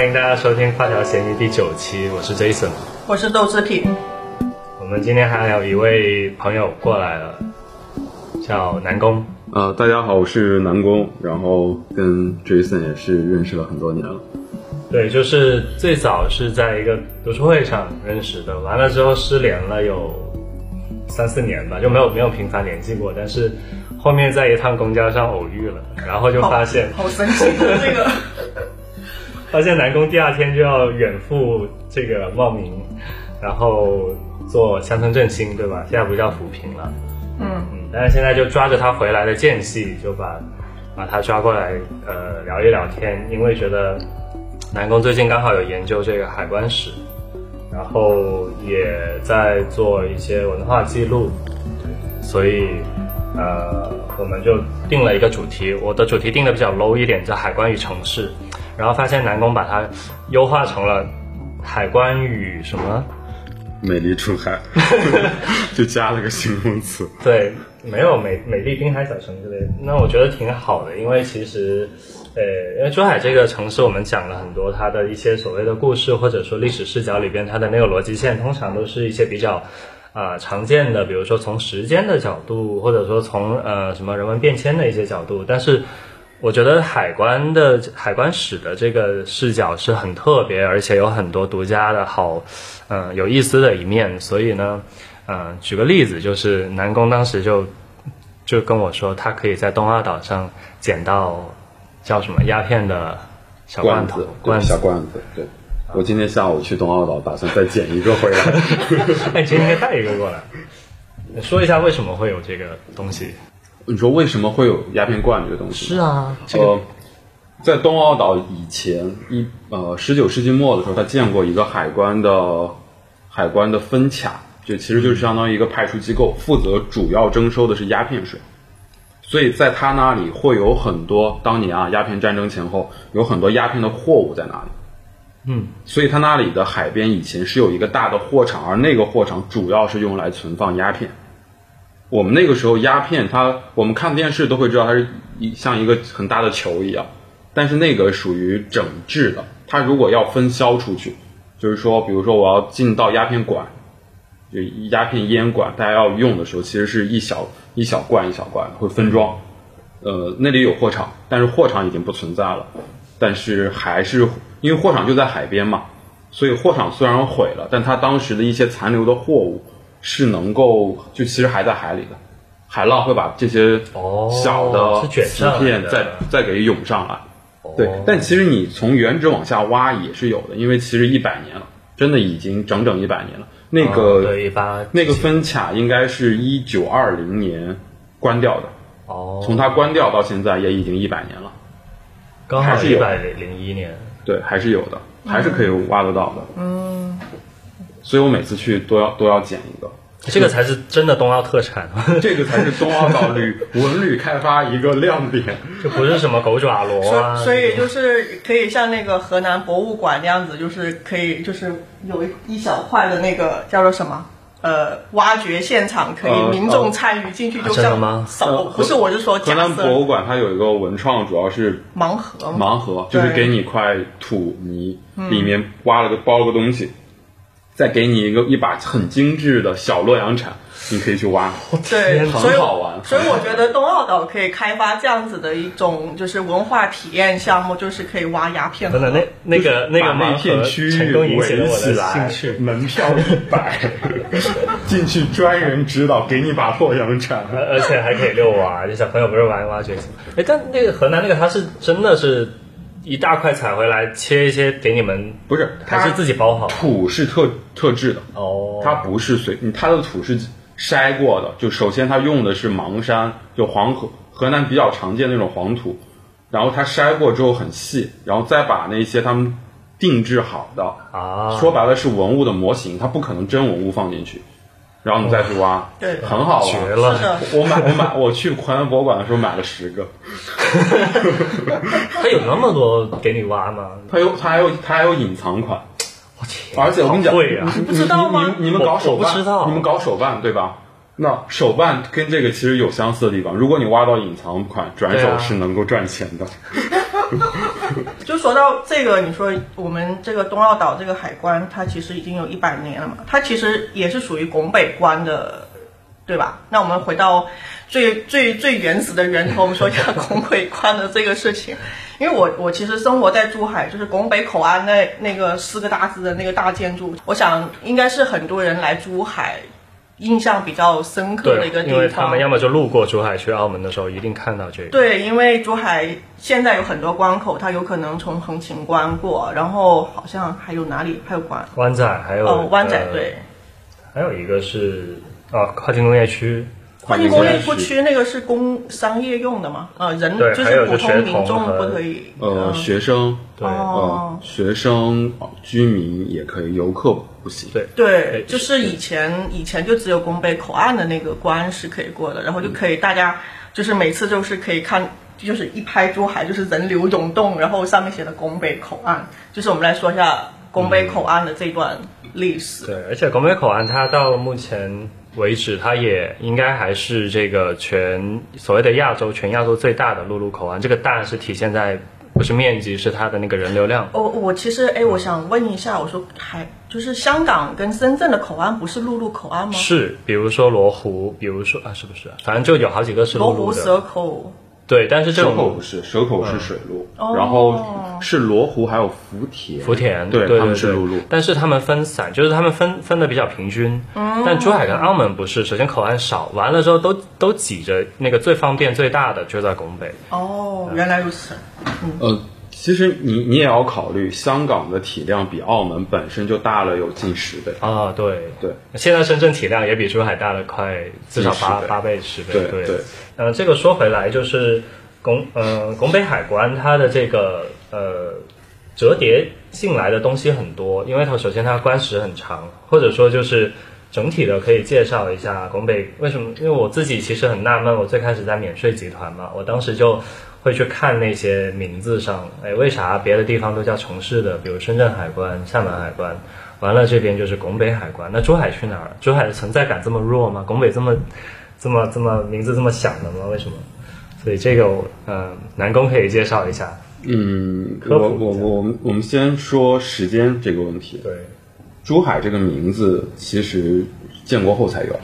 欢迎大家收听《跨条咸鱼》第九期，我是 Jason，我是豆制品。我们今天还有一位朋友过来了，叫南宫。呃，大家好，我是南宫，然后跟 Jason 也是认识了很多年了。对，就是最早是在一个读书会上认识的，完了之后失联了有三四年吧，就没有没有频繁联系过，但是后面在一趟公交上偶遇了，然后就发现好神奇的这个。发现南宫第二天就要远赴这个茂名，然后做乡村振兴，对吧？现在不叫扶贫了，嗯嗯，但是现在就抓着他回来的间隙，就把把他抓过来，呃，聊一聊天，因为觉得南宫最近刚好有研究这个海关史，然后也在做一些文化记录，所以呃，我们就定了一个主题，我的主题定的比较 low 一点，叫海关与城市。然后发现南宫把它优化成了海关与什么美丽出海，就加了个形容词。对，没有美美丽滨海小城之类的。那我觉得挺好的，因为其实，呃，因为珠海这个城市，我们讲了很多它的一些所谓的故事，或者说历史视角里边它的那个逻辑线，通常都是一些比较啊、常见的，比如说从时间的角度，或者说从呃什么人文变迁的一些角度，但是。我觉得海关的海关史的这个视角是很特别，而且有很多独家的好，嗯、有意思的一面。所以呢，嗯、举个例子，就是南宫当时就就跟我说，他可以在东澳岛上捡到叫什么鸦片的小罐头子，罐子。小罐子。对，我今天下午去东澳岛，打算再捡一个回来。哎，你今天应该带一个过来，说一下为什么会有这个东西。你说为什么会有鸦片罐这个东西？是啊，这个、呃，在东澳岛以前，一呃十九世纪末的时候，他建过一个海关的海关的分卡，就其实就是相当于一个派出机构，负责主要征收的是鸦片税。所以在他那里会有很多当年啊鸦片战争前后有很多鸦片的货物在那里。嗯，所以他那里的海边以前是有一个大的货场，而那个货场主要是用来存放鸦片。我们那个时候鸦片它，我们看电视都会知道它是一像一个很大的球一样，但是那个属于整治的。它如果要分销出去，就是说，比如说我要进到鸦片馆，就鸦片烟馆，大家要用的时候，其实是一小一小罐一小罐会分装。呃，那里有货场，但是货场已经不存在了，但是还是因为货场就在海边嘛，所以货场虽然毁了，但它当时的一些残留的货物是能够就其实还在海里的，海浪会把这些哦小的是卷瓷上来的片再再给涌上来。对，但其实你从原址往下挖也是有的，因为其实一百年了，真的已经整整一百年了。那个、哦对那个分卡应该是一九二零年关掉的，哦，从它关掉到现在也已经一百年了。刚好还是一百零一年。对，还是有的，还是可以挖得到的。嗯，所以我每次去都要都要捡一个，这个才是真的东奥特产，这个才是东奥岛旅文旅开发一个亮点。这不是什么狗爪螺啊。所所以就是可以像那个河南博物馆那样子，就是可以就是有一一小块的那个叫做什么？呃，挖掘现场可以呃民众参与进去，啊就像扫，呃不是我是说河南博物馆它有一个文创，主要是盲盒，盲盒，就是给你一块土泥，里面挖了个包了个东西，再给你一个一把很精致的小洛阳铲，你可以去挖。对，所以很好玩所以我觉得东澳岛可以开发这样子的一种就是文化体验项目，就是可以挖鸦片盒。真的那那个那个那片区域成功引起了我的围起来兴趣。门票一百，进去专人指导，给你把洛阳铲。而而且还可以遛娃，这小朋友不是玩挖掘机。哎，但那个河南那个，他是真的是一大块采回来，切一些给你们，不是，还是自己包好？土是特特制的，哦，它不是随，它的土是筛过的。就首先它用的是芒山，就黄河河南比较常见那种黄土，然后它筛过之后很细，然后再把那些他们定制好的，啊，说白了是文物的模型，它不可能真文物放进去，然后你再去挖，对很好玩，绝了我买我买我去淮安博物馆的时候买了十个，他有那么多给你挖吗？他有他还有他还有隐藏款，我天，而且我跟你讲！你不知道吗你你你们搞手办，我我不知道你们搞手办对吧？那手办跟这个其实有相似的地方。如果你挖到隐藏款，转手是能够赚钱的。就说到这个，你说我们这个东澳岛这个海关，它其实已经有一百年了嘛，它其实也是属于拱北关的，对吧？那我们回到最最最原始的源头，我们说一下拱北关的这个事情。因为我我其实生活在珠海，就是拱北口岸那那个四个大字的那个大建筑，我想应该是很多人来珠海印象比较深刻的一个，地方。因为他们要么就路过珠海去澳门的时候，一定看到这个。对，因为珠海现在有很多关口，它有可能从横琴关过，然后好像还有哪里还有关湾仔还有哦，湾仔呃对，还有一个是啊，跨境工业区，跨境工业不区那个是工商业用的嘛，呃，人就是普通民众不可以。呃，嗯。学生，对。学生、呃居民也可以，游客不行。对。对，就是以前以前就只有拱北口岸的那个关是可以过的，然后就可以大家就是每次就是可以看，就是一拍珠海就是人流涌动，然后上面写的拱北口岸，就是我们来说一下拱北口岸的这段历史。对，而且拱北口岸它到目前为止，它也应该还是这个全所谓的亚洲全亚洲最大的陆路口岸。这个大是体现在不是面积，是它的那个人流量。我、我其实哎，我想问一下，我说还就是香港跟深圳的口岸不是陆路口岸吗？是，比如说罗湖，比如说啊，是不是？反正就有好几个是罗湖陆路的。蛇口对，但是这蛇口种不是，蛇口是水路，哦然后是罗湖还有福田，福田，对他们是陆路。但是他们分散，就是他们分分的比较平均。哦但珠海跟澳门不是，首先口岸少，完了之后都都挤着那个最方便最大的就在拱北。哦，原来如此。呃，其实你你也要考虑，香港的体量比澳门本身就大了有近十倍。啊，对对，现在深圳体量也比珠海大了快至少近10倍八八倍十倍。对对对，呃，这个说回来就是拱呃拱北海关它的这个呃折叠进来的东西很多，因为它首先它关时很长，或者说就是整体的可以介绍一下拱北为什么？因为我自己其实很纳闷，我最开始在免税集团嘛，我当时就会去看那些名字上，哎，为啥别的地方都叫城市的，比如深圳海关、厦门海关，完了这边就是拱北海关，那珠海去哪儿？珠海的存在感这么弱吗？拱北这么这么这么名字这么响的吗？为什么？所以这个我嗯，南宫可以介绍一下。嗯，科普一下我我我们我们先说时间这个问题。对，珠海这个名字其实建国后才有，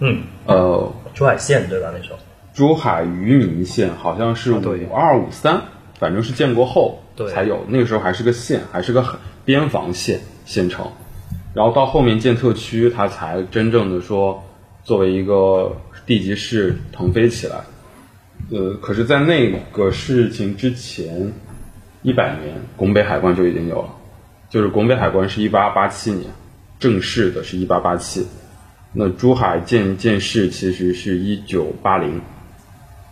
嗯，呃，珠海县对吧？那时候？珠海渔民县好像是五二五三，反正是建国后才有，那个时候还是个县，还是个很边防县县城，然后到后面建特区，它才真正的说作为一个地级市腾飞起来。呃，可是，在那个事情之前，一百年，拱北海关就已经有了，就是拱北海关是一八八七年，正式的是一八八七，那珠海建建市其实是一九八零，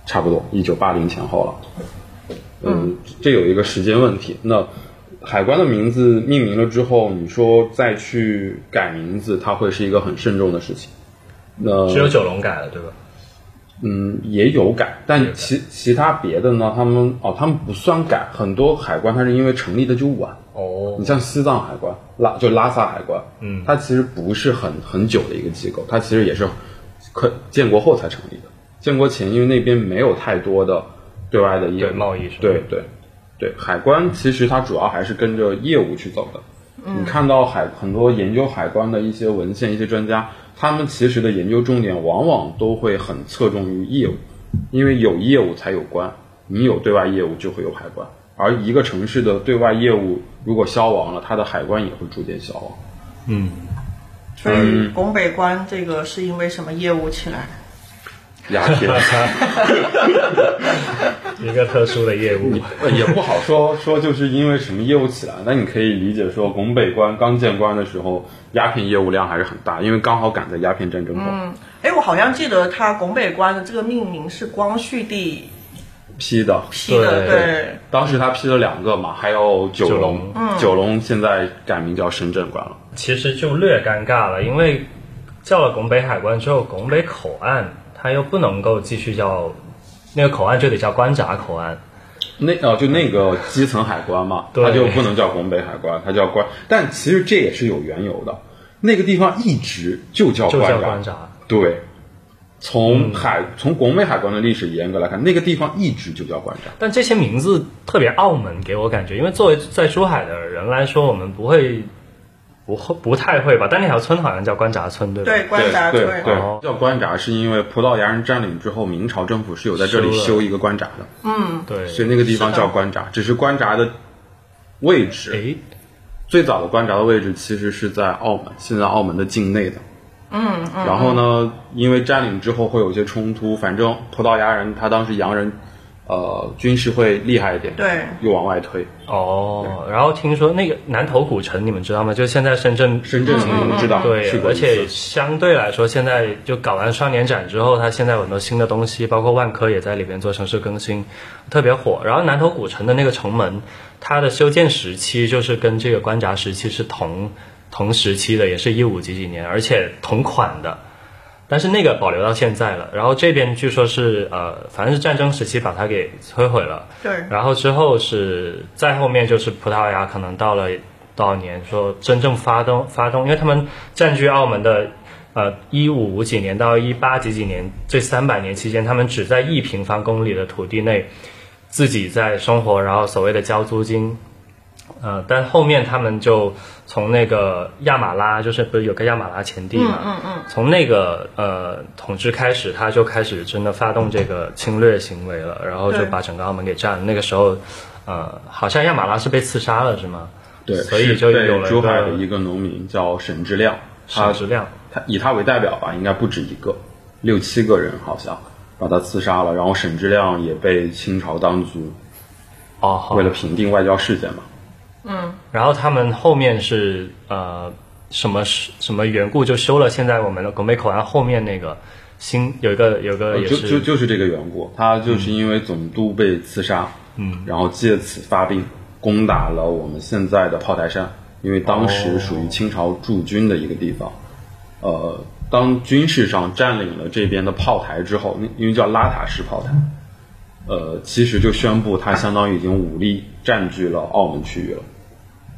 差不多一九八零前后了。嗯，这有一个时间问题。那海关的名字命名了之后，你说再去改名字，它会是一个很慎重的事情。那只有九龙改了对吧？嗯，也有改，但其其他别的呢？他们哦，他们不算改，很多海关它是因为成立的就晚。哦。你，像西藏海关，拉就拉萨海关，嗯。它其实不是很很久的一个机构，它其实也是可建国后才成立的。建国前，因为那边没有太多的对外的业务。对贸易是吧？对对对，海关其实它主要还是跟着业务去走的。你看到海很多研究海关的一些文献、一些专家，他们其实的研究重点往往都会很侧重于业务，因为有业务才有关，你有对外业务就会有海关，而一个城市的对外业务如果消亡了，它的海关也会逐渐消亡。嗯，所以拱北关这个是因为什么业务起来？鸦片 一个特殊的业务。呃也不好说说，就是因为什么业务起来，那你可以理解说，拱北关刚建关的时候，鸦片业务量还是很大，因为刚好赶在鸦片战争后。哎，我好像记得它拱北关的这个命名是光绪帝批的，批的，对对。当时他批了两个嘛，还有九九龙龙，九龙现在改名叫深圳关了。其实就略尴尬了，因为叫了拱北海关之后，拱北口岸它又不能够继续叫，那个口岸就得叫关闸口岸。那哦，就那个基层海关嘛，对它就不能叫拱北海关，它叫关。但其实这也是有缘由的，那个地方一直就叫关闸，叫关闸。对，从海从拱北海关的历史严格来看，那个地方一直就叫关闸。但这些名字特别澳门，给我感觉，因为作为在珠海的人来说，我们不会不会不太会吧？但那条村好像叫关闸村，对吧？对，关闸村对对哦叫关闸是因为葡萄牙人占领之后，明朝政府是有在这里修一个关闸的，嗯，对，所以那个地方叫关闸。只是关闸的位置，诶，最早的关闸的位置其实是在澳门，现在澳门的境内的。嗯，然后呢，因为占领之后会有一些冲突，反正葡萄牙人他当时洋人，呃，军事会厉害一点，对，又往外推。哦，然后听说那个南头古城，你们知道吗？就现在深圳，深圳我知道，对而且相对来说，现在就搞完双年展之后，它现在有很多新的东西，包括万科也在里边做城市更新，特别火。然后南头古城的那个城门，它的修建时期就是跟这个关闸时期是同同时期的，也是一五几几年，而且同款的。但是那个保留到现在了，然后这边据说是呃，反正是战争时期把它给摧毁了，对，然后之后是再后面就是葡萄牙，可能到了多少年说真正发动发动，因为他们占据澳门的呃一五五几年到一八几几年这三百年期间，他们只在一平方公里的土地内自己在生活，然后所谓的交租金。呃，但后面他们就从那个亚马拉，就是不是有个亚马拉前地嘛？嗯嗯从那个呃统治开始，他就开始真的发动这个侵略行为了，然后就把整个澳门给占了。那个时候，呃，好像亚马拉是被刺杀了，是吗？对，所以就有了珠海的一一个农民叫沈志亮，沈志亮。他以他为代表吧，应该不止一个，六七个人好像把他刺杀了，然后沈志亮也被清朝当局哦，好为了平定外交事件嘛，然后他们后面是呃什么什么缘故就修了现在我们的拱北口岸后面那个新有一个有个也是就就是这个缘故，他就是因为总督被刺杀，嗯，然后借此发兵攻打了我们现在的炮台山，因为当时哦属于清朝驻军的一个地方，呃，当军事上占领了这边的炮台之后，那因为叫拉塔式炮台，呃，其实就宣布他相当于已经武力占据了澳门区域了。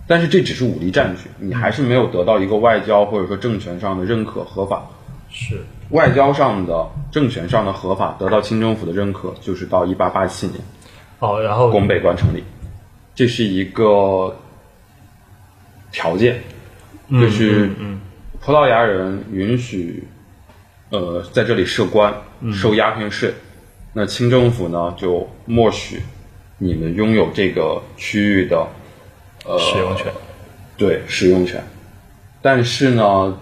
但是这只是武力占据，你还是没有得到一个外交或者说政权上的认可合法。是。外交上的、政权上的合法得到清政府的认可，就是到一八八七年哦，然后拱北关成立，这是一个条件，就是葡萄牙人允许呃在这里设关，收鸦片税，那清政府呢就默许你们拥有这个区域的呃使用权。对使用权，但是呢，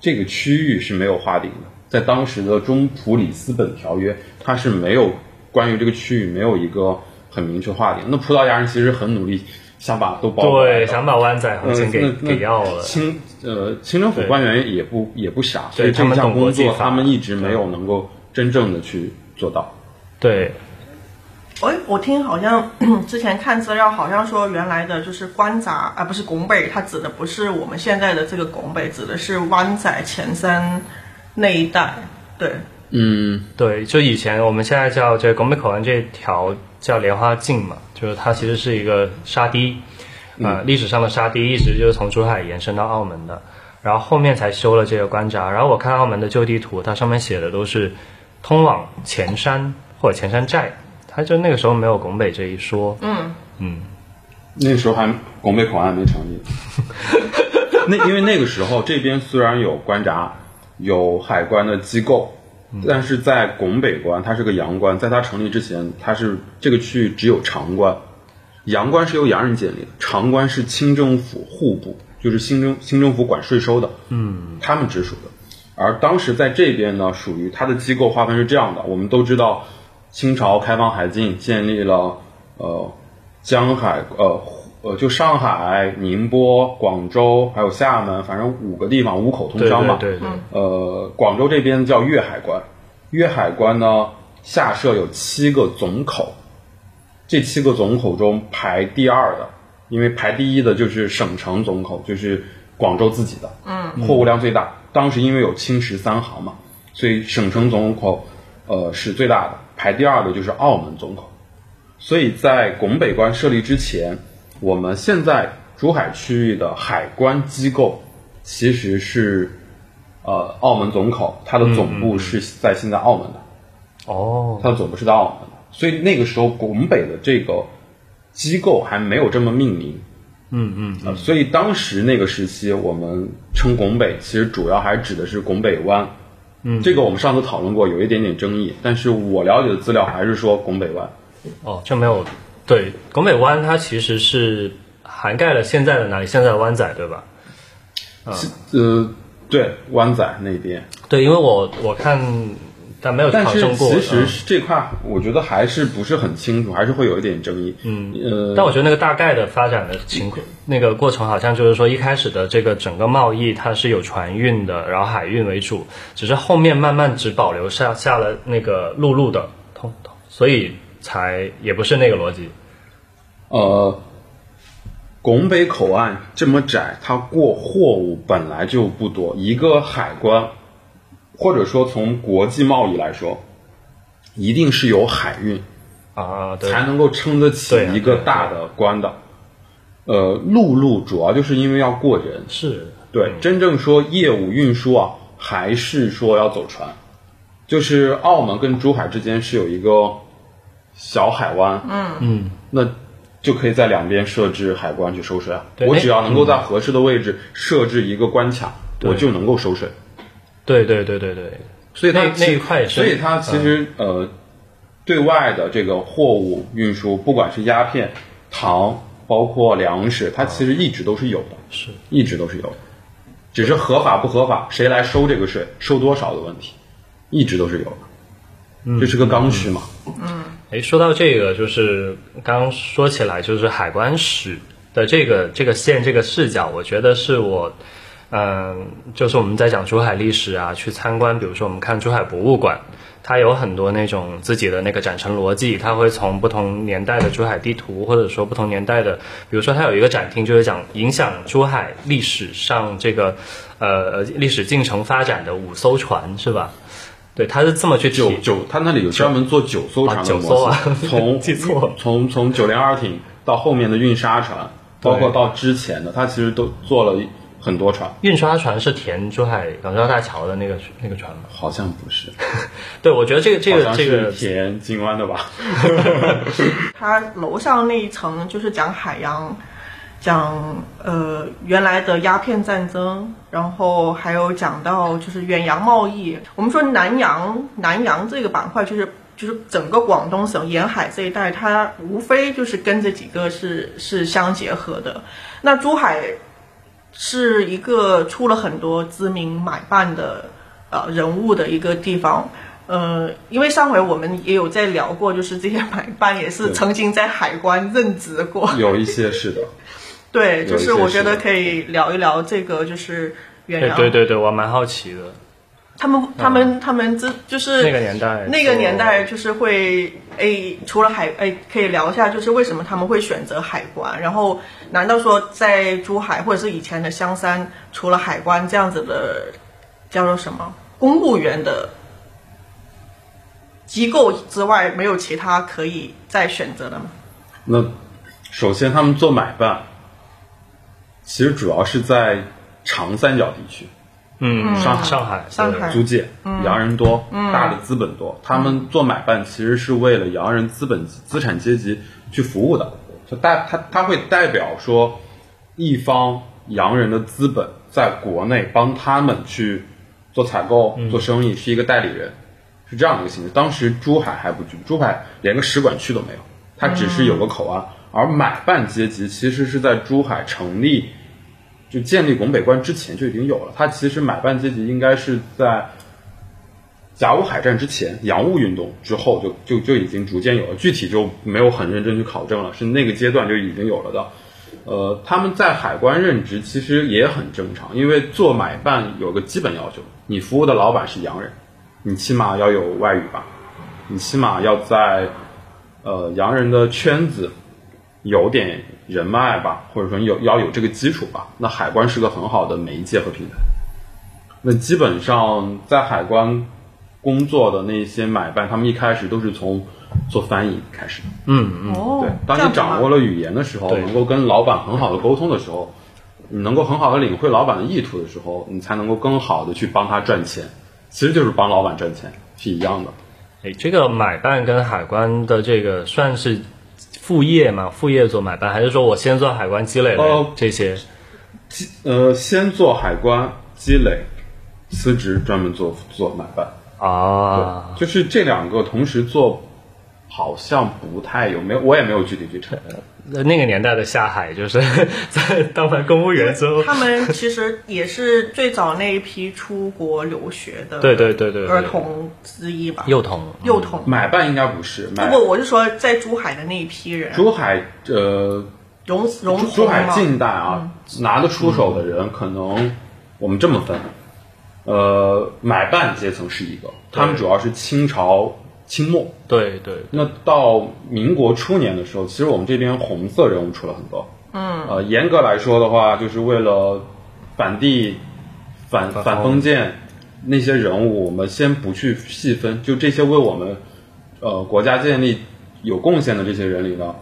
这个区域是没有划定的，在当时的中普里斯本条约，它是没有关于这个区域没有一个很明确划定。那葡萄牙人其实很努力，想把都包对，想把湾仔给、给要了。清呃清政府官员也不也不傻，所对以这项工作他们一直没有能够真正的去做到。对，哎，我听好像 之前看资料，好像说原来的就是关闸啊，不是拱北，它指的不是我们现在的这个拱北，指的是湾仔前山那一带。对，嗯，对，就以前我们现在叫这拱北口岸这条叫莲花径嘛，就是它其实是一个沙堤，呃，历史上的沙堤一直就是从珠海延伸到澳门的，然后后面才修了这个关闸。然后我看澳门的旧地图，它上面写的都是通往前山或者前山寨，它就那个时候没有拱北这一说。嗯，嗯，那时候还拱北口岸没成立。那因为那个时候这边虽然有关闸，有海关的机构，但是在拱北关它是个洋关，在它成立之前，它是这个区域只有长关，洋关是由洋人建立的，长关是清政府户部，就是新政新政府管税收的，嗯，他们直属的。而当时在这边呢，属于它的机构划分是这样的，我们都知道，清朝开放海禁，建立了呃江海呃呃就上海、宁波、广州还有厦门，反正五个地方五口通商嘛。对对对，呃，广州这边叫粤海关，粤海关呢下设有七个总口，这七个总口中排第二的，因为排第一的就是省城总口，就是广州自己的，嗯，货物量最大。当时因为有清十三行嘛，所以省城总口呃是最大的，排第二的就是澳门总口。所以在拱北关设立之前，我们现在珠海区域的海关机构其实是呃澳门总口，它的总部是在现在澳门的，哦，它的总部是在澳门的，所以那个时候拱北的这个机构还没有这么命名。嗯嗯呃，所以当时那个时期，我们称拱北，其实主要还指的是拱北湾。嗯，这个我们上次讨论过，有一点点争议，但是我了解的资料还是说拱北湾。哦，就没有对拱北湾，它其实是涵盖了现在的哪里？现在的湾仔对吧？嗯呃，对，湾仔那边。对，因为我我看但没有但是考证过。其实这块，我觉得还是不是很清楚，还是会有一点争议。嗯，呃，但我觉得那个大概的发展的情况，那个过程好像就是说，一开始的这个整个贸易它是有船运的，然后海运为主，只是后面慢慢只保留下下了那个陆路的通通，所以才也不是那个逻辑。呃，拱北口岸这么窄，它过货物本来就不多，一个海关，或者说从国际贸易来说，一定是有海运啊，对，才能够撑得起一个大的关的。呃，陆路主要就是因为要过人，是，对，真正说业务运输啊，还是说要走船。就是澳门跟珠海之间是有一个小海湾，嗯。嗯，那就可以在两边设置海关去收税啊。我只要能够在合适的位置设置一个关卡，我就能够收税。对对对对对，所以它其那一块也是嗯所以它其实、呃，对外的这个货物运输，不管是鸦片、糖，包括粮食，它其实一直都是有的，是一直都是有的，只是合法不合法，谁来收这个税，收多少的问题，一直都是有的。嗯这是个刚需嘛？诶，说到这个，就是刚刚说起来，就是海关史的这个这个线这个视角，我觉得是我，嗯、就是我们在讲珠海历史啊，去参观，比如说我们看珠海博物馆，它有很多那种自己的那个展陈逻辑，它会从不同年代的珠海地图，或者说不同年代的，比如说它有一个展厅，就是讲影响珠海历史上这个呃历史进程发展的五艘船，是吧？对，它是这么去提九九，它那里有专门做九艘船的啊。九模艘从记错了从从九零二艇到后面的运沙船，包括到之前的，它其实都做了很多船。运沙船是填珠海港珠澳大桥的那个那个船吗？好像不是，对，我觉得这个这个这个填金湾的吧？它楼上那一层就是讲海洋，讲呃原来的鸦片战争，然后还有讲到就是远洋贸易。我们说南洋南洋这个板块就是。就是整个广东省沿海这一带，它无非就是跟这几个是是相结合的。那珠海是一个出了很多知名买办的呃人物的一个地方。呃，因为上回我们也有在聊过，就是这些买办也是曾经在海关任职过。有一些是的，对，就是我觉得可以聊一聊这个，就是远洋，对对对，我蛮好奇的，他们他们他们这就是那个年代那个年代就是会诶，除了海诶，可以聊一下，就是为什么他们会选择海关？然后难道说在珠海或者是以前的香山，除了海关这样子的叫做什么公务员的机构之外，没有其他可以再选择的吗？那首先他们做买办，其实主要是在长三角地区，嗯，上海上海上海。租界，洋人多，大的资本多，他们做买办其实是为了洋人资本资产阶级去服务的，就代他他会代表说一方洋人的资本在国内帮他们去做采购、做生意，是一个代理人，是这样的一个形式。当时珠海还不具，珠海连个使馆区都没有，它只是有个口岸，而买办阶级其实是在珠海成立。就建立拱北关之前就已经有了，它其实买办阶级应该是在甲午海战之前，洋务运动之后就就就已经逐渐有了，具体就没有很认真去考证了，是那个阶段就已经有了的。呃，他们在海关任职其实也很正常，因为做买办有个基本要求，你服务的老板是洋人，你起码要有外语吧，你起码要在呃洋人的圈子有点人脉吧，或者说有要有这个基础吧。那海关是个很好的媒介和平台。那基本上在海关工作的那些买办，他们一开始都是从做翻译开始的。嗯嗯，哦对，当你掌握了语言的时候，能够跟老板很好的沟通的时候，你能够很好的领会老板的意图的时候，你才能够更好的去帮他赚钱。其实就是帮老板赚钱是一样的。哎，这个买办跟海关的这个算是副业嘛？副业做买办，还是说我先做海关积累了哦这些？呃，先做海关积累，辞职专门做做买办。啊，就是这两个同时做，好像不太有，没有我也没有具体去查。那那个年代的下海，就是 在当完公务员之后，他们其实也是最早那一批出国留学的对对对对对儿童之一吧，幼童幼童。买办应该不是，不不，我是说在珠海的那一批人，珠海呃融融珠珠海近代啊，拿得出手的人，可能我们这么分，呃，买办阶层是一个，他们主要是清朝清末。对对那到民国初年的时候，其实我们这边红色人物出了很多。嗯，呃，严格来说的话，就是为了反帝、反反反封建那些人物，我们先不去细分，就这些为我们呃国家建立有贡献的这些人里呢，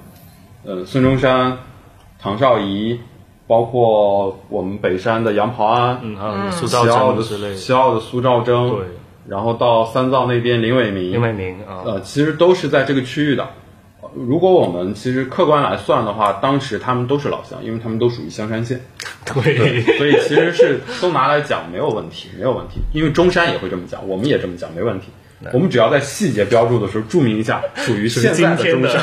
呃，孙中山、唐绍仪，包括我们北山的杨匏安，嗯，还有苏西兆征之类的，西澳的苏兆征，对，然后到三灶那边林伟明，林伟明啊，呃，其实都是在这个区域的。呃如果我们其实客观来算的话，当时他们都是老乡，因为他们都属于香山县，对，所以其实是都拿来讲没有问题，没有问题。因为中山也会这么讲，我们也这么讲，没问题。我们只要在细节标注的时候注明一下，属于现在的中山。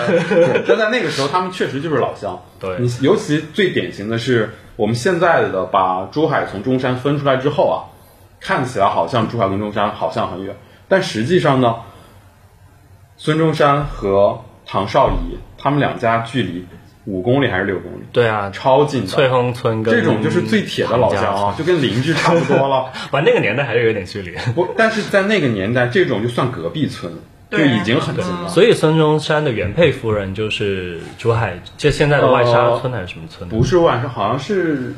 但在那个时候，他们确实就是老乡。对你尤其最典型的是，我们现在的把珠海从中山分出来之后啊，看起来好像珠海跟中山好像很远，但实际上呢，孙中山和唐绍仪他们两家距离五公里还是六公里，对啊，超近的。翠亨村跟这种就是最铁的老乡啊，就跟邻居差不多了。完那个年代还是有点距离。不，但是在那个年代，这种就算隔壁村，就已经很近了。所以孙中山的原配夫人就是珠海，就现在的外沙村还是什么村？不是外沙，好像是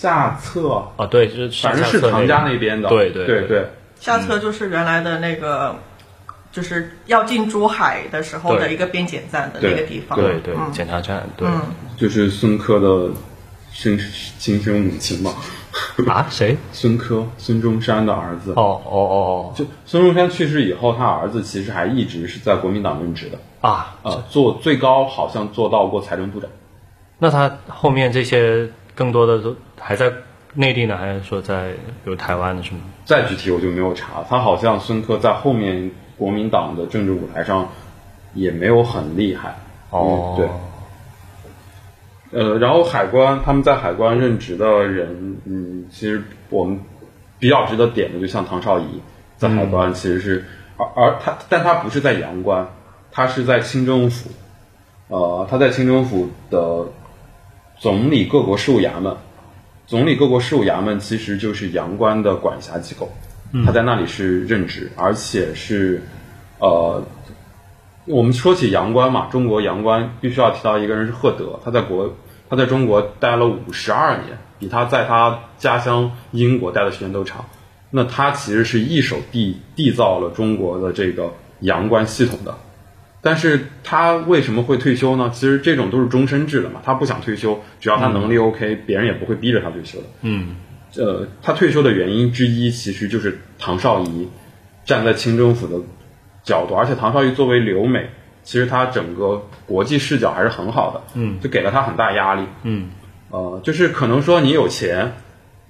下册啊，对，就是反正是唐家那边的。对对对对，下册就是原来的那个，就是要进珠海的时候的一个边检站的那个地方。对对嗯检查站，对就是孙科的生亲生母亲嘛。啊，谁？孙科，孙中山的儿子。哦哦哦哦就孙中山去世以后，他儿子其实还一直是在国民党任职的，哦啊，呃，做最高好像做到过财政部长。那他后面这些更多的都还在内地呢，还是说在比如台湾的什么？再具体我就没有查，他好像孙科在后面国民党的政治舞台上也没有很厉害。哦嗯，对。呃，然后海关他们在海关任职的人，嗯，其实我们比较值得点的，就像唐绍仪在海关其实是，而而他，但他不是在阳关，他是在清政府，呃，他在清政府的总理各国事务衙门，总理各国事务衙门其实就是阳关的管辖机构，他在那里是任职，而且是，呃，我们说起阳关嘛，中国阳关必须要提到一个人是赫德，他在国他在中国待了五十二年，比他在他家乡英国待的时间都长。那他其实是一手缔缔造了中国的这个阳关系统的。但是他为什么会退休呢？其实这种都是终身制的嘛，他不想退休，只要他能力 OK，、别人也不会逼着他退休的。嗯，呃，他退休的原因之一，其实就是唐绍仪站在清政府的角度，而且唐绍仪作为留美，其实他整个国际视角还是很好的，嗯，就给了他很大压力，嗯，呃，就是可能说你有钱，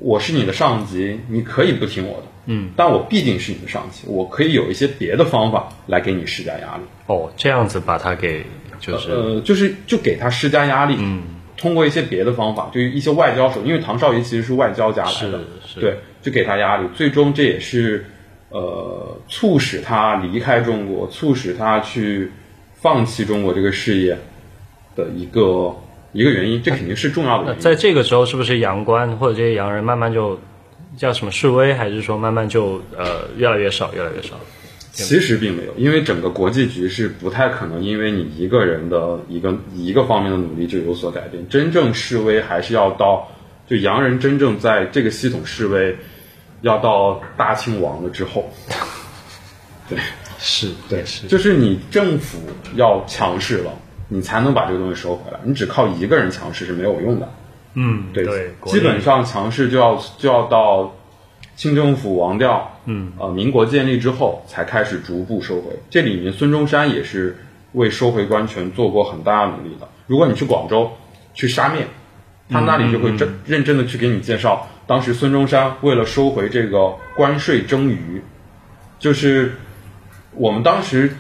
我是你的上级，你可以不听我的，嗯，但我毕竟是你的上级，我可以有一些别的方法来给你施加压力，哦，这样子把他给就是、呃，就是就给他施加压力，嗯，通过一些别的方法，就是一些外交手，因为唐绍仪其实是外交家来的，对，就给他压力，最终这也是呃促使他离开中国，促使他去放弃中国这个事业的一个一个原因，这肯定是重要的原因。那在这个时候，是不是洋官或者这些洋人慢慢就叫什么示威，还是说慢慢就呃越来越少，越来越少？其实并没有，因为整个国际局势不太可能因为你一个人的一个一个方面的努力就有所改变。真正示威还是要到就洋人真正在这个系统示威，要到大清亡了之后。对是对是，就是你政府要强势了，你才能把这个东西收回来。你只靠一个人强势是没有用的。嗯，对，对，基本上强势就要就要到清政府亡掉，嗯，呃，民国建立之后才开始逐步收回。这里面孙中山也是为收回官权做过很大的努力的。如果你去广州去沙面，他那里就会真、认真的去给你介绍，当时孙中山为了收回这个关税征余，就是我们当时。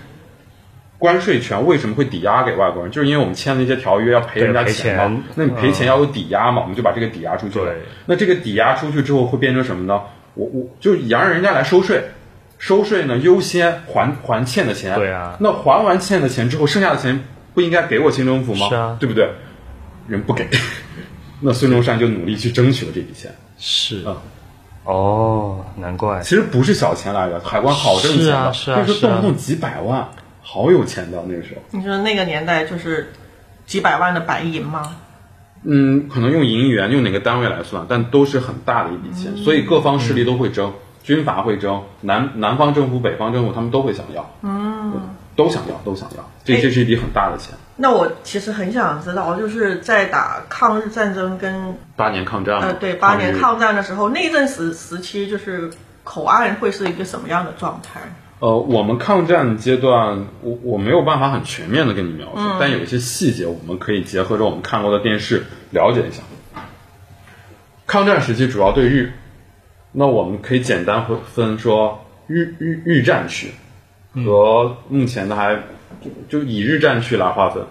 关税权为什么会抵押给外国人？就是因为我们签了一些条约要赔人家钱嘛钱，那你赔钱要有抵押嘛，我们就把这个抵押出去。那这个抵押出去之后会变成什么呢？我我就是也让人家来收税，收税呢优先还还欠的钱。对啊那还完欠的钱之后，剩下的钱不应该给我清政府吗？是啊对不对？人不给，那孙中山就努力去争取了这笔钱。是嗯哦，难怪其实不是小钱来的，海关好挣钱的，是啊是啊那时候是啊动不动几百万，好有钱的那个时候。你说那个年代就是几百万的白银吗？嗯，可能用银元用哪个单位来算，但都是很大的一笔钱，所以各方势力都会争，军阀会争，南南方政府、北方政府他们都会想要，嗯，都想要，都想要，这哎这是一笔很大的钱。那我其实很想知道，就是在打抗日战争跟八年抗战嘛，呃对八年抗战的时候，那一阵时时期就是口岸会是一个什么样的状态？呃，我们抗战阶段，我我没有办法很全面的跟你描述，但有一些细节我们可以结合着我们看过的电视了解一下。抗战时期主要对日，那我们可以简单分分说日日日战区和目前的还就就以日战区来划分。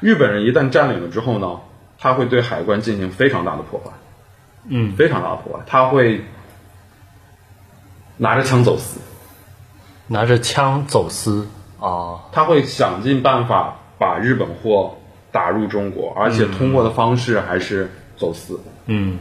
日本人一旦占领了之后呢，他会对海关进行非常大的破坏，嗯，非常大的破坏，他会拿着枪走私。拿着枪走私啊，他会想尽办法把日本货打入中国，而且通过的方式还是走私。嗯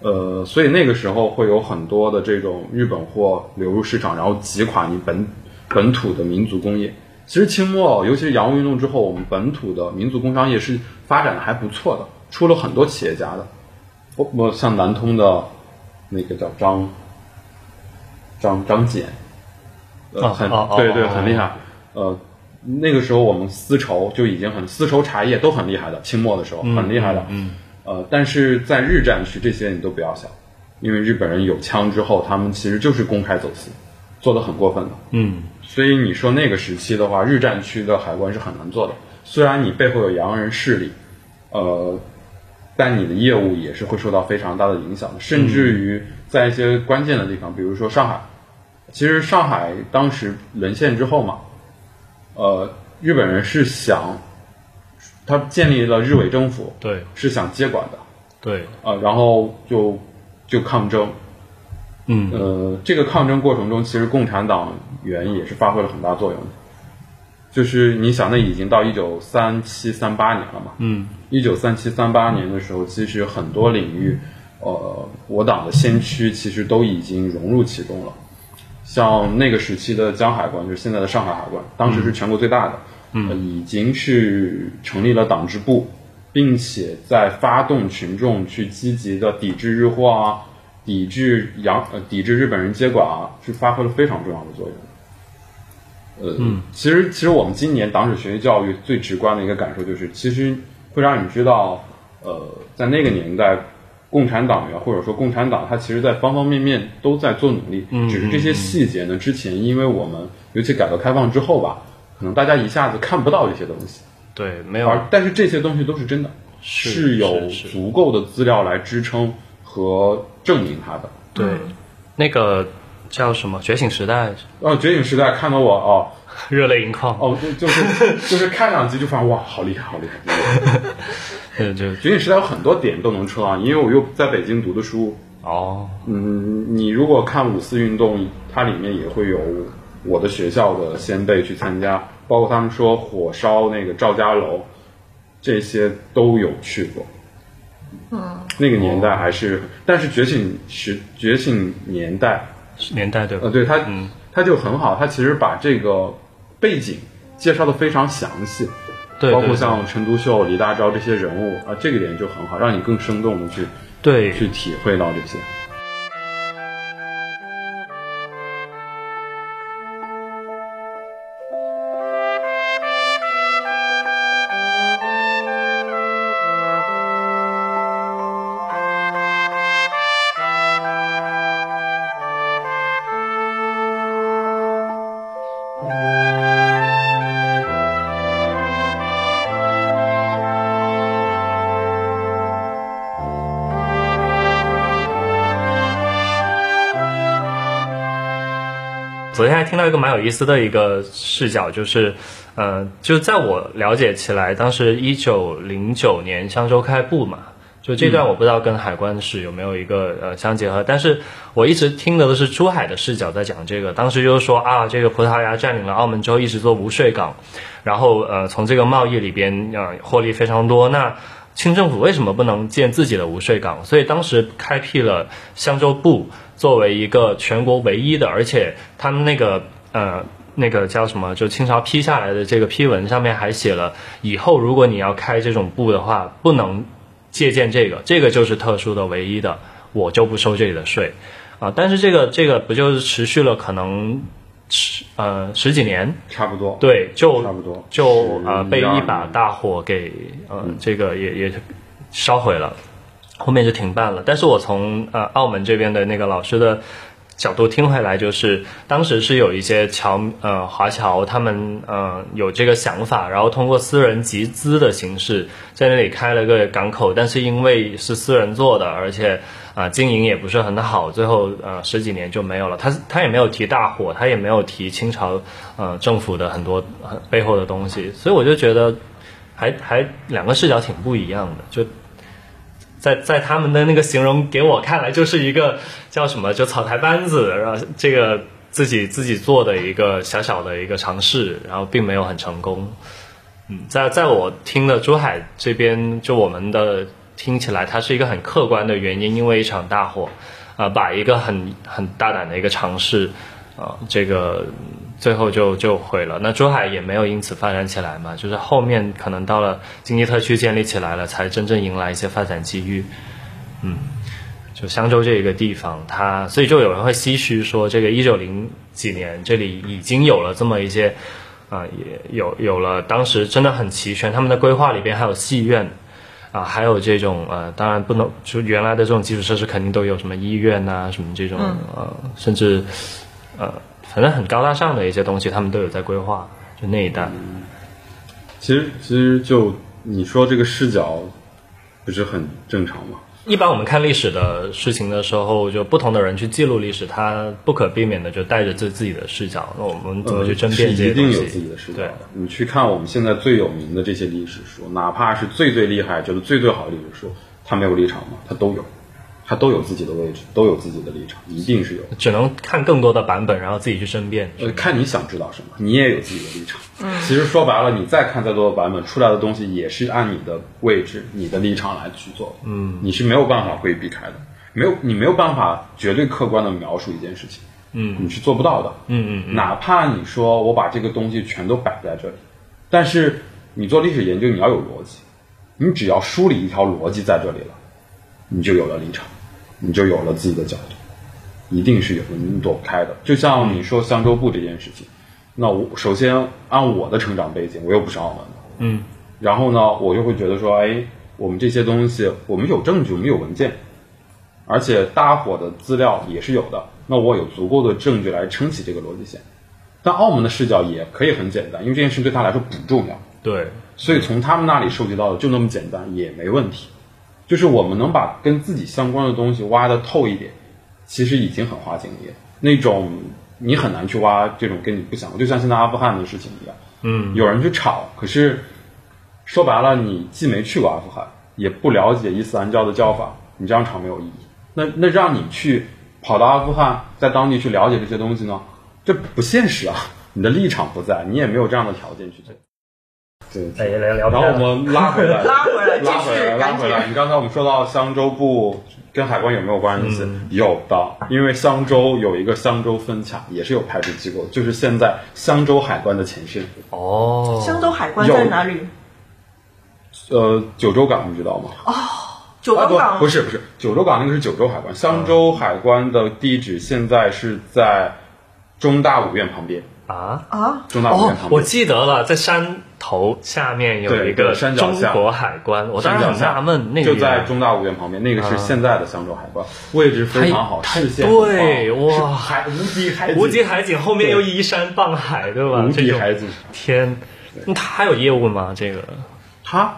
呃，所以那个时候会有很多的这种日本货流入市场，然后击垮你本本土的民族工业。其实清末，尤其是洋务运动之后，我们本土的民族工商业是发展的还不错的，出了很多企业家的。我我像南通的那个叫张张张謇，呃，很对对，哦很厉害。呃，那个时候我们丝绸就已经很丝绸茶叶都很厉害的，清末的时候很厉害的。嗯呃，但是在日战区这些你都不要想，因为日本人有枪之后，他们其实就是公开走私，做的很过分的。嗯所以你说那个时期的话，日战区的海关是很难做的。虽然你背后有洋人势力，呃，但你的业务也是会受到非常大的影响的。甚至于在一些关键的地方，比如说上海，其实上海当时沦陷之后嘛，呃，日本人是想，他建立了日伪政府，对是想接管的，对呃，然后就就抗争，嗯呃，这个抗争过程中，其实共产党员也是发挥了很大作用的。就是你想，那已经到一九三七三八年了嘛？嗯一九三七三八年的时候，其实很多领域，呃，我党的先驱其实都已经融入其中了。像那个时期的江海关，就是现在的上海海关，当时是全国最大的，嗯、已经是成立了党支部，并且在发动群众去积极的抵制日货啊，抵制洋呃抵制日本人接管啊，是发挥了非常重要的作用。呃，其实其实我们今年党史学习教育最直观的一个感受就是，其实会让你知道，呃，在那个年代，共产党员或者说共产党，它其实在方方面面都在做努力，只是这些细节呢，之前因为我们尤其改革开放之后吧，可能大家一下子看不到这些东西，对，没有。而但是这些东西都是真的，是有足够的资料来支撑和证明它的。对。那个叫什么《觉醒时代》哦，觉醒时代看到我哦。热泪盈眶，哦，就就是就是看两集就发现哇，好厉害，好厉害！对就觉醒时代有很多点都能扯啊，因为我又在北京读的书，哦嗯，你如果看五四运动，它里面也会有我的学校的先辈去参加，包括他们说火烧那个赵家楼，这些都有去过。嗯，那个年代还是，但是觉醒时觉醒年代，年代对吧呃，？对他，嗯它就很好，他其实把这个背景介绍的非常详细，包括像陈独秀、李大钊这些人物啊，这个点就很好，让你更生动的去对去体会到这些。听到一个蛮有意思的一个视角，就是，呃，就在我了解起来，当时一九零九年香洲开埠嘛，就这段我不知道跟海关史有没有一个呃相结合，但是我一直听的都是珠海的视角在讲这个，当时就是说啊，这个葡萄牙占领了澳门之后，一直做无税港，然后呃从这个贸易里边呃获利非常多，那。清政府为什么不能建自己的无税港？所以当时开辟了香洲埠，作为一个全国唯一的，而且他们那个呃那个叫什么，就清朝批下来的这个批文上面还写了，以后如果你要开这种埠的话，不能借鉴这个，这个就是特殊的、唯一的，我就不收这里的税啊。但是这个这个不就是持续了可能十呃十几年？差不多，对，就差不多就呃被一把大火给呃这个也也烧毁了，后面就停办了。但是我从呃澳门这边的那个老师的角度听回来，就是当时是有一些侨呃华侨他们呃有这个想法，然后通过私人集资的形式在那里开了个港口，但是因为是私人做的，而且啊、经营也不是很好，最后呃十几年就没有了。他他也没有提大火，他也没有提清朝呃政府的很多、背后的东西，所以我就觉得还还两个视角挺不一样的，就。在在他们的那个形容给我看来，就是一个叫什么，就草台班子，然后这个自己自己做的一个小小的一个尝试，然后并没有很成功。嗯，在在我听的珠海这边，就我们的听起来，它是一个很客观的原因，因为一场大火，啊、把一个很很大胆的一个尝试，啊、这个最后就就毁了。那珠海也没有因此发展起来嘛，就是后面可能到了经济特区建立起来了，才真正迎来一些发展机遇。嗯，就香洲这一个地方，它所以就有人会唏嘘说，这个一九零几年这里已经有了这么一些。啊，也有有了，当时真的很齐全，他们的规划里边还有戏院，啊，还有这种呃，当然不能就原来的这种基础设施肯定都有什么医院呐、什么这种、呃，甚至呃，反正很高大上的一些东西，他们都有在规划，就那一带。其实其实就你说这个视角不是很正常吗？一般我们看历史的事情的时候，就不同的人去记录历史，他不可避免的就带着自自己的视角，那我们怎么去争辩这呃是一定？有自己的视角对的。你去看我们现在最有名的这些历史书，哪怕是最最厉害、觉得最最好的历史书，它没有立场吗？它都有，它都有自己的位置，都有自己的立场，一定是有。只能看更多的版本，然后自己去申辩。呃，看你想知道什么，你也有自己的立场。嗯，其实说白了，你再看再多的版本，出来的东西也是按你的位置、你的立场来去做的。嗯，你是没有办法会避开的，没有你没有办法绝对客观的描述一件事情。嗯，你是做不到的。嗯嗯哪怕你说我把这个东西全都摆在这里，但是你做历史研究，你要有逻辑，你只要梳理一条逻辑在这里了，你就有了立场，你就有了自己的角度，一定是有的，你躲不开的。就像你说香洲埠这件事情，那我首先按我的成长背景，我又不是澳门的，嗯。然后呢，我就会觉得说，哎，我们这些东西，我们有证据，我们有文件，而且大伙的资料也是有的，那我有足够的证据来撑起这个逻辑线。但澳门的视角也可以很简单，因为这件事对他来说不重要，对，所以从他们那里收集到的就那么简单，也没问题。就是我们能把跟自己相关的东西挖的透一点，其实已经很花精力了。那种你很难去挖这种跟你不相关，就像现在阿富汗的事情一样，嗯，有人去炒，可是说白了，你既没去过阿富汗，也不了解伊斯兰教的教法，你这样炒没有意义。那那让你去跑到阿富汗，在当地去了解这些东西呢？这不现实啊！你的立场不在，你也没有这样的条件去做。对，哎，聊聊然后我们拉回来，拉回来拉回来。你刚才我们说到香洲部跟海关有没有关系？嗯有的，因为香洲有一个香洲分卡，也是有派驻机构，就是现在香洲海关的前身。哦，香洲海关在哪里？呃，九州港你知道吗？哦，九州港不是不是，九州港那个是九州海关，香洲海关的地址现在是在中大五院旁边。啊。啊，中大五院哦，我旁边。记得了，在山头下面有一个山脚下中国海关，我当时很纳闷，那个就在中大五院旁边，那个是现在的香洲海关，位置非常好，视线对哇海无敌海景无极海景后面又依山傍海，对吧？无敌海景。天，那他还有业务吗？这个它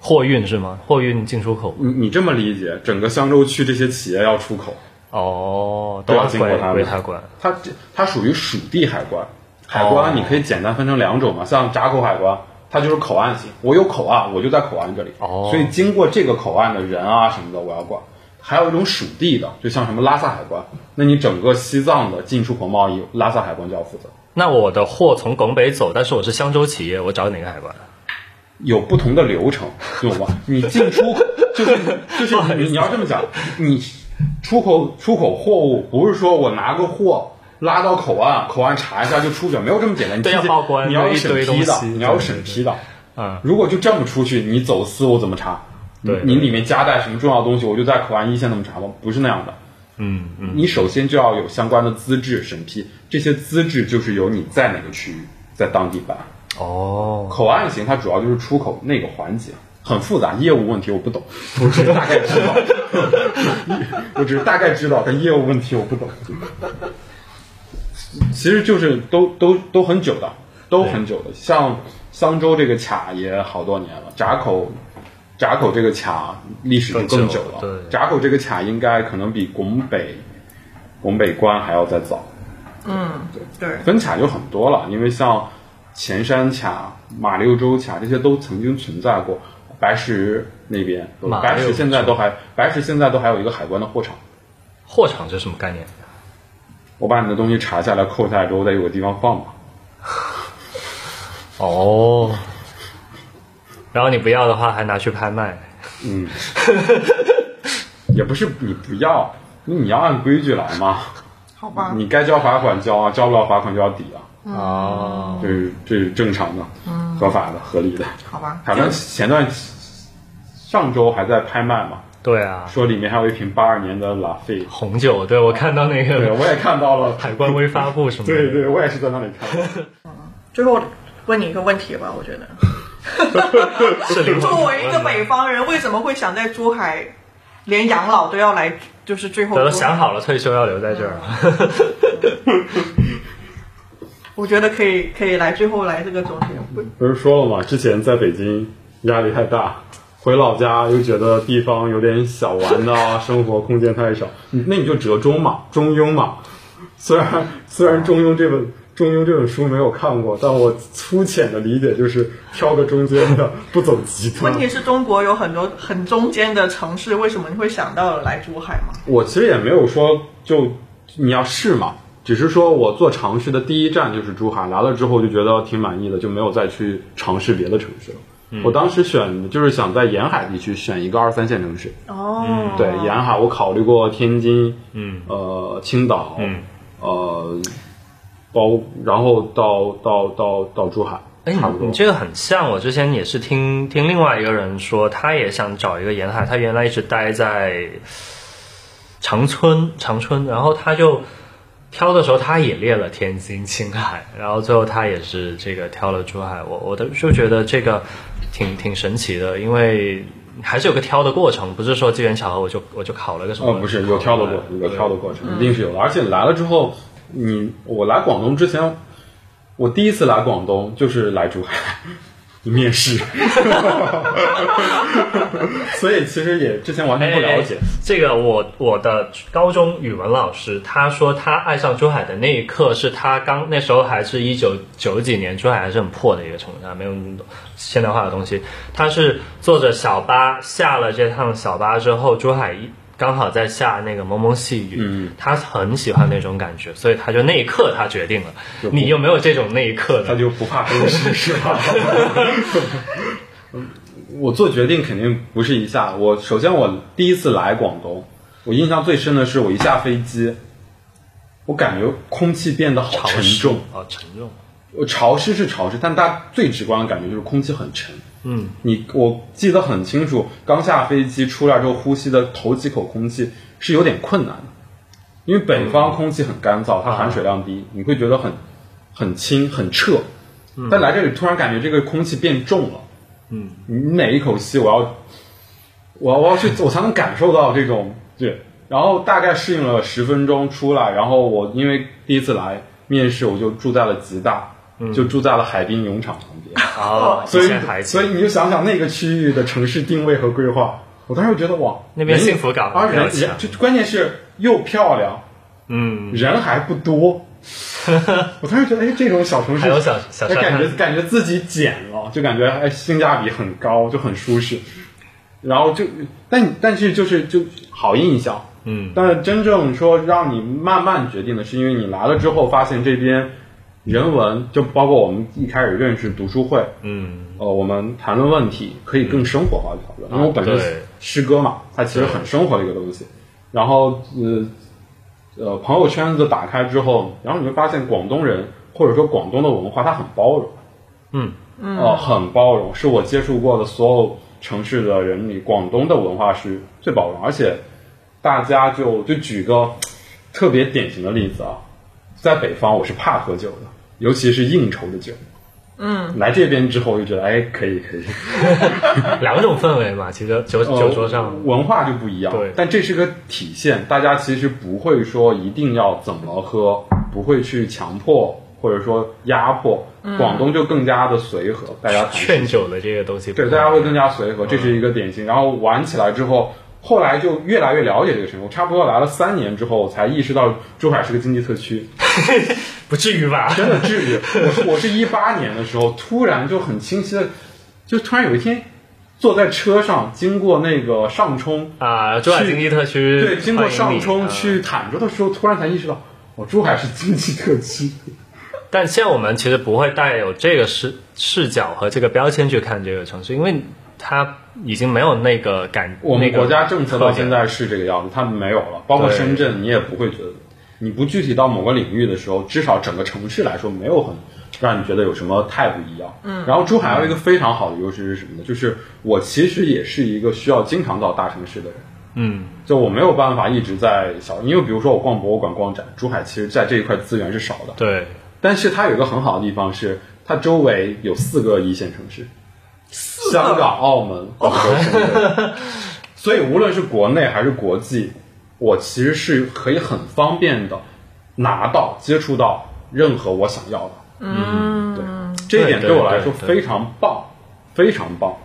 货运是吗？货运进出口？你你这么理解，整个香洲区这些企业要出口，哦，哦，都都要经过他们归他管。它这它属于属地海关，海关你可以简单分成两种嘛，像闸口海关，它就是口岸型，我有口岸，我就在口岸这里，哦所以经过这个口岸的人啊什么的我要管。还有一种属地的，就像什么拉萨海关，那你整个西藏的进出口贸易，拉萨海关就要负责。那我的货从拱北走，但是我是香洲企业，我找哪个海关？有不同的流程，懂吗？你进出就是就是你你要这么讲，你出口出口货物不是说我拿个货拉到口岸，口岸查一下就出去，没有这么简单。你要报关你要有审批的你要有审批的。嗯，如果就这么出去，你走私我怎么查？对你你里面夹带什么重要东西，我就在口岸一线那么查吗？不是那样的。嗯嗯，你首先就要有相关的资质审批，这些资质就是由你在哪个区域，在当地办。哦，口岸型它主要就是出口那个环节，很复杂，业务问题我不懂，我只是大概知道，我只是大概知道，但业务问题我不懂。其实就是都都都很久的，都很久的，像香洲这个卡也好多年了，闸口闸口这个卡历史就更更久了，久对闸口这个卡应该可能比拱北拱北关还要再早。嗯，对，对分卡就很多了，因为像前山卡、马六洲卡这些都曾经存在过。白石那边，白石现在都还，白石现在都还有一个海关的货场。货场是什么概念？我把你的东西查下来，扣下来之后，再有个地方放嘛。哦，然后你不要的话，还拿去拍卖。嗯，也不是你不要，你要按规矩来嘛。好吧，你该交罚款交啊，交不了罚款就要抵啊，哦，这是这是正常的、合法的、合理的。好吧，反正前段上周还在拍卖嘛，对啊，说里面还有一瓶八二年的拉菲。红酒，对我看到那对，个我也看到了。海关微发布什么的。对对，我也是在那里看的。最后问你一个问题吧，我觉得，作为一个北方人，为什么会想在珠海，连养老都要来，就是最后我都想好了，退休要留在这儿。我觉得可以可以来最后来这个总结。不不是说了吗，之前在北京压力太大，回老家又觉得地方有点小玩的啊，生活空间太少，那你就折中嘛，中庸嘛。虽然虽然中庸这本中庸这本书没有看过，但我粗浅的理解就是挑个中间的，不走极端问。题是中国有很多很中间的城市，为什么你会想到来珠海吗？我其实也没有说就你要试嘛，只是说我做尝试的第一站就是珠海，来了之后就觉得挺满意的，就没有再去尝试别的城市了。我当时选就是想在沿海地区选一个二三线城市，哦，对沿海我考虑过天津，嗯。呃青岛，嗯。呃包然后到到到到珠海，哎，你你。这个很像我之前也是听听另外一个人说，他也想找一个沿海，他原来一直待在长春，长春，然后他就挑的时候他也列了天津、青海，然后最后他也是这个挑了珠海。我我的就觉得这个挺挺神奇的，因为还是有个挑的过程，不是说机缘巧合我就我就考了个什么。哦，不是有挑的过，有挑的过程，一定是有的。而且来了之后，你我来广东之前，我第一次来广东就是来珠海面试，所以其实也之前完全不了解哎。这个我我的高中语文老师他说他爱上珠海的那一刻是他刚那时候还是一九九几年，珠海还是很破的一个城市，还没有那么多现代化的东西。他是坐着小巴下了这趟小巴之后，珠海一刚好在下那个蒙蒙细雨，嗯他很喜欢那种感觉，所以他就那一刻他决定了。你有没有这种那一刻的？他就不怕分尸是吧？我做决定肯定不是一下。我首先我第一次来广东，我印象最深的是我一下飞机，我感觉空气变得好沉重。哦，沉重。我潮湿是潮湿，但大家最直观的感觉就是空气很沉。嗯，你我记得很清楚，刚下飞机出来之后，呼吸的头几口空气是有点困难的，因为北方空气很干燥，它含水量低，你会觉得很很轻很彻。但来这里突然感觉这个空气变重了，嗯，你每一口气我要我要我要去我才能感受到这种对，然后大概适应了十分钟出来，然后我因为第一次来面试，我就住在了吉大，就住在了海滨泳场旁边。哦，所以海所以你就想想那个区域的城市定位和规划，我当时觉得哇，那边人幸福感而人人就关键是又漂亮，嗯，人还不多。我当时觉得，哎，这种小城市还有小小哎感觉感觉自己捡了，就感觉哎性价比很高，就很舒适。然后就，但但是就是就好印象，嗯，但是真正说让你慢慢决定的是，因为你来了之后发现这边人文，就包括我们一开始认识读书会，嗯，呃，我们谈论问题可以更生活化的讨论，因为我本身诗歌嘛，它其实很生活的一个东西。然后呃呃，朋友圈子打开之后，然后你会发现广东人或者说广东的文化，它很包容，嗯。嗯，呃，很包容，是我接触过的所有城市的人里，广东的文化是最包容，而且大家就就举个特别典型的例子啊，在北方我是怕喝酒的，尤其是应酬的酒。嗯，来这边之后就觉得，哎，可以可以，两种氛围嘛，其实酒呃酒桌上，文化就不一样，对。但这是个体现，大家其实不会说一定要怎么喝，不会去强迫或者说压迫，广东就更加的随和，大家谈劝酒的这个东西对，大家会更加随和，这是一个典型。然后玩起来之后，后来就越来越了解这个城市。我差不多来了三年之后，我才意识到珠海是个经济特区，不至于吧？真的至于。我是我是一八年的时候，突然就很清晰的，就突然有一天坐在车上经过那个上冲，啊，珠海经济特区对，经过上冲去坦州的时候，突然才意识到，哦，珠海是经济特区。但现在我们其实不会带有这个视视角和这个标签去看这个城市，因为它已经没有那个感。我们国家政策到现在是这个样子，它没有了。包括深圳，你也不会觉得，你不具体到某个领域的时候，至少整个城市来说，没有很让你觉得有什么太不一样。嗯。然后珠海还有一个非常好的优势是什么呢？就是我其实也是一个需要经常到大城市的人。嗯，就我没有办法一直在小，因为比如说我逛博物馆、逛展，珠海其实在这一块资源是少的。对，但是它有一个很好的地方是，它周围有四个一线城市，香港、澳门、广州、深圳。所以无论是国内还是国际，我其实是可以很方便的拿到、接触到任何我想要的。嗯，对，这一点对对我来说非常棒，非常棒。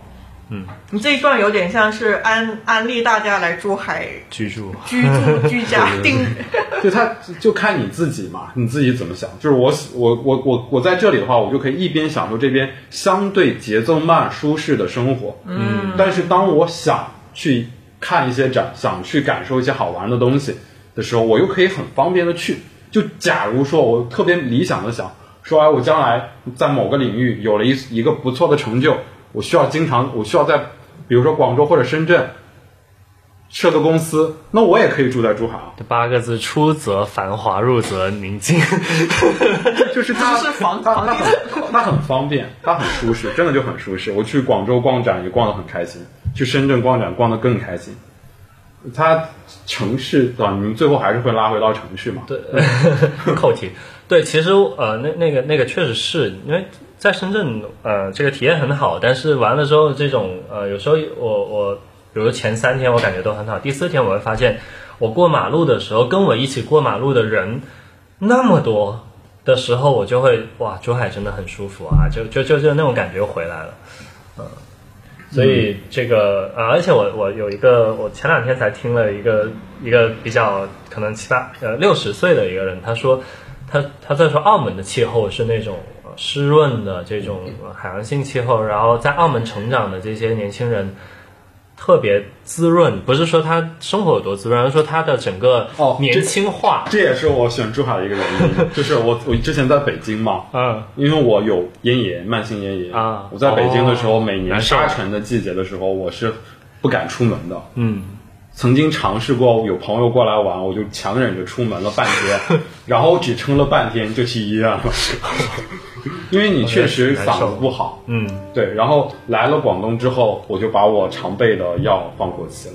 你这一段有点像是安安利大家来珠海居住。居住 居家定，就他就看你自己嘛，你自己怎么想。就是我我我我我在这里的话，我就可以一边享受这边相对节奏慢、舒适的生活，嗯，但是当我想去看一些展，想去感受一些好玩的东西的时候，我又可以很方便的去。就假如说我特别理想的想说，哎，我将来在某个领域有了一一个不错的成就，我需要经常，我需要在比如说广州或者深圳设个公司，那我也可以住在珠海啊。这八个字：出则繁华，入则宁静。就是它就是房它房地它很它很方便，它很舒适，真的就很舒适。我去广州逛展也逛得很开心，去深圳逛展逛得更开心。它城市对吧？你们最后还是会拉回到城市嘛？对，扣题。对，其实呃，那那个那个确实是因为在深圳，呃，这个体验很好，但是完了之后，这种呃，有时候我我，比如前三天我感觉都很好，第四天我会发现，我过马路的时候，跟我一起过马路的人那么多的时候，我就会哇，珠海真的很舒服啊，就就就就那种感觉回来了，嗯。所以这个呃，而且我我有一个，我前两天才听了一个一个比较可能七八呃六十岁的一个人，他说他他在说澳门的气候是那种呃湿润的这种呃海洋性气候，然后在澳门成长的这些年轻人特别滋润，不是说他生活有多滋润，而是说他的整个哦年轻化。这也是我选珠海的一个原因，就是我我之前在北京嘛，嗯，因为我有咽炎，慢性咽炎啊我在北京的时候，哦每年沙尘的季节的时候，我是不敢出门的。嗯，曾经尝试过有朋友过来玩，我就强忍着出门了半天，然后我只撑了半天就去医院了，因为你确实嗓子不好。嗯，对，然后来了广东之后，我就把我常备的药放过期了。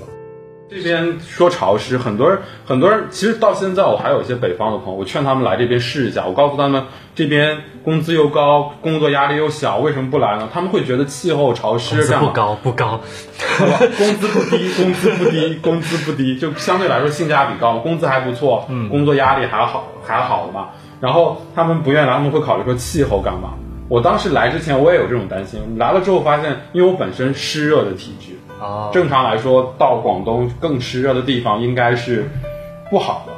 这边说潮湿，很多人很多人其实到现在我还有一些北方的朋友，我劝他们来这边试一下。我告诉他们，这边工资又高，工作压力又小，为什么不来呢？他们会觉得气候潮湿，工资不高不高，工资不低，工资不低，工资不低，就相对来说性价比高，工资还不错，嗯，工作压力还好，还好的嘛。然后他们不愿意来，他们会考虑说气候干嘛？我当时来之前我也有这种担心，来了之后发现，因为我本身湿热的体质，哦，正常来说到广东更湿热的地方应该是不好的，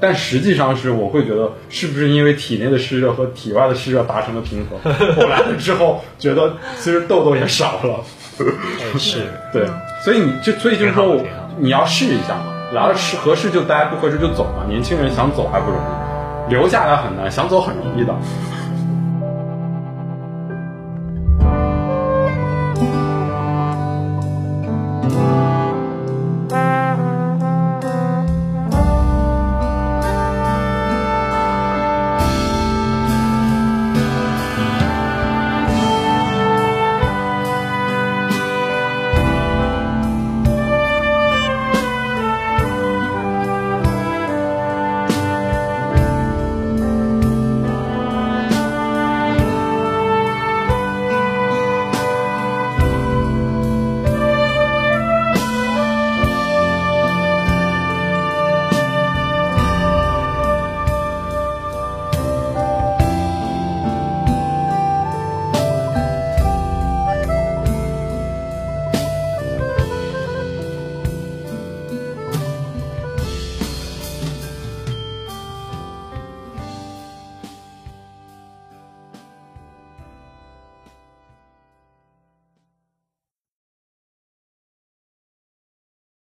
但实际上是我会觉得，是不是因为体内的湿热和体外的湿热达成了平衡？我来了之后，觉得其实痘痘也少了。哎是，对，所以你就所以就是说我你要试一下嘛，来了适合适就待，不合适就走嘛。年轻人想走还不容易，留下来很难，想走很容易的。